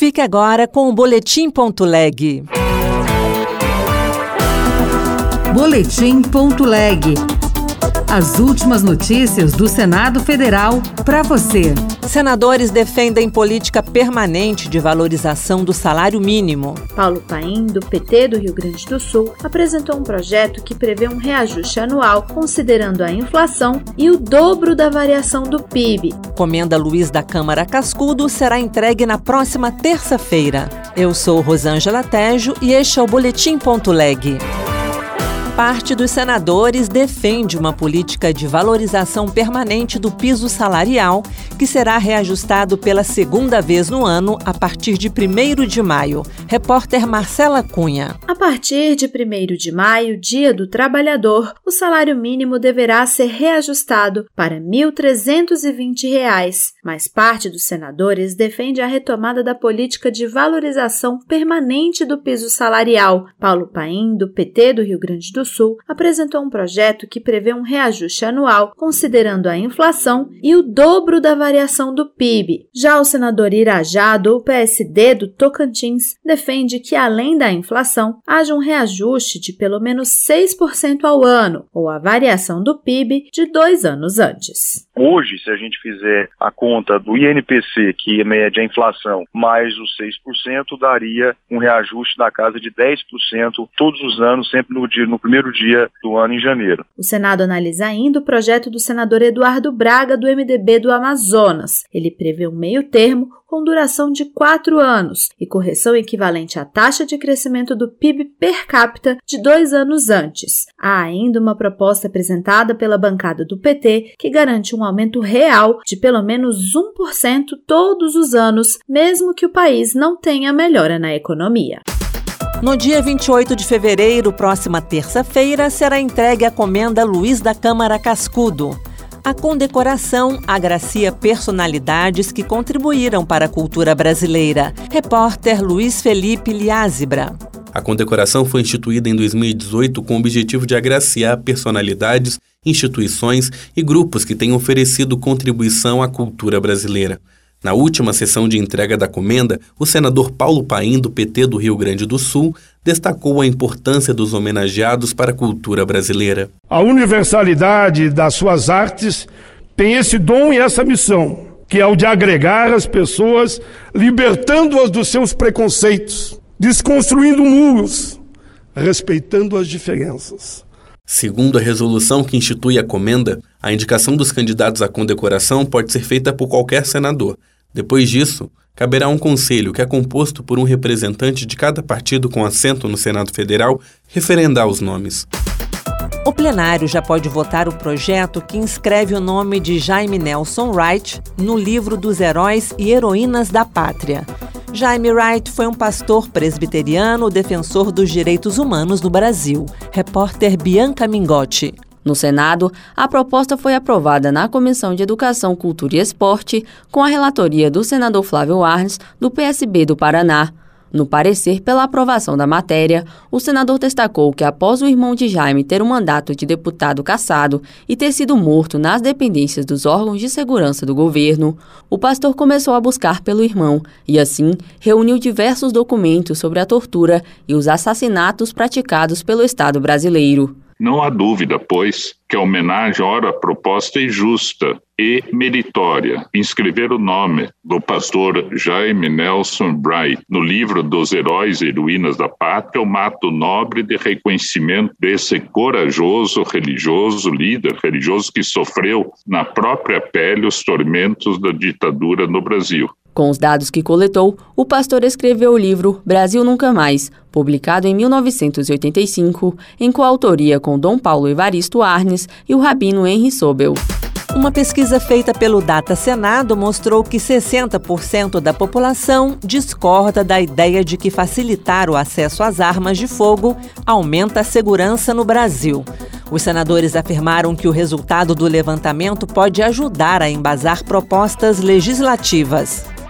Fique agora com o Boletim.leg. Boletim.leg. As últimas notícias do Senado Federal para você. Senadores defendem política permanente de valorização do salário mínimo. Paulo Paim, do PT do Rio Grande do Sul, apresentou um projeto que prevê um reajuste anual considerando a inflação e o dobro da variação do PIB. Comenda Luiz da Câmara Cascudo será entregue na próxima terça-feira. Eu sou Rosângela Tejo e este é o Boletim.leg parte dos senadores defende uma política de valorização permanente do piso salarial, que será reajustado pela segunda vez no ano a partir de 1 de maio. Repórter Marcela Cunha. A partir de 1 de maio, Dia do Trabalhador, o salário mínimo deverá ser reajustado para R$ 1.320, mas parte dos senadores defende a retomada da política de valorização permanente do piso salarial. Paulo Paim, do PT do Rio Grande do Sul apresentou um projeto que prevê um reajuste anual considerando a inflação e o dobro da variação do PIB. Já o senador Irajá, do PSD do Tocantins, defende que, além da inflação, haja um reajuste de pelo menos 6% ao ano, ou a variação do PIB de dois anos antes. Hoje, se a gente fizer a conta do INPC, que mede a inflação, mais os 6%, daria um reajuste da casa de 10% todos os anos, sempre no, dia, no primeiro dia do ano em janeiro. O Senado analisa ainda o projeto do senador Eduardo Braga, do MDB do Amazonas. Ele prevê um meio termo com duração de quatro anos e correção equivalente à taxa de crescimento do PIB per capita de dois anos antes. Há ainda uma proposta apresentada pela bancada do PT que garante um aumento real de pelo menos 1% todos os anos, mesmo que o país não tenha melhora na economia. No dia 28 de fevereiro, próxima terça-feira, será entregue a comenda Luiz da Câmara Cascudo. A condecoração agracia personalidades que contribuíram para a cultura brasileira. Repórter Luiz Felipe Liázebra. A condecoração foi instituída em 2018 com o objetivo de agraciar personalidades, instituições e grupos que têm oferecido contribuição à cultura brasileira. Na última sessão de entrega da comenda, o senador Paulo Paim, do PT do Rio Grande do Sul, destacou a importância dos homenageados para a cultura brasileira. A universalidade das suas artes tem esse dom e essa missão, que é o de agregar as pessoas, libertando-as dos seus preconceitos, desconstruindo muros, respeitando as diferenças. Segundo a resolução que institui a comenda, a indicação dos candidatos à condecoração pode ser feita por qualquer senador. Depois disso, caberá um conselho que é composto por um representante de cada partido com assento no Senado Federal referendar os nomes. O plenário já pode votar o projeto que inscreve o nome de Jaime Nelson Wright no livro dos heróis e heroínas da pátria. Jaime Wright foi um pastor presbiteriano defensor dos direitos humanos no Brasil. Repórter Bianca Mingotti. No Senado, a proposta foi aprovada na Comissão de Educação, Cultura e Esporte, com a relatoria do senador Flávio Arnes, do PSB do Paraná. No parecer pela aprovação da matéria, o senador destacou que após o irmão de Jaime ter um mandato de deputado cassado e ter sido morto nas dependências dos órgãos de segurança do governo, o pastor começou a buscar pelo irmão e, assim, reuniu diversos documentos sobre a tortura e os assassinatos praticados pelo Estado brasileiro. Não há dúvida, pois, que a homenagem, ora proposta e justa e meritória, inscrever o nome do pastor Jaime Nelson Bright no livro dos heróis e heroínas da pátria, o mato nobre de reconhecimento desse corajoso religioso, líder religioso que sofreu na própria pele os tormentos da ditadura no Brasil. Com os dados que coletou, o pastor escreveu o livro Brasil Nunca Mais, publicado em 1985, em coautoria com Dom Paulo Evaristo Arnes e o rabino Henry Sobel. Uma pesquisa feita pelo Data Senado mostrou que 60% da população discorda da ideia de que facilitar o acesso às armas de fogo aumenta a segurança no Brasil. Os senadores afirmaram que o resultado do levantamento pode ajudar a embasar propostas legislativas.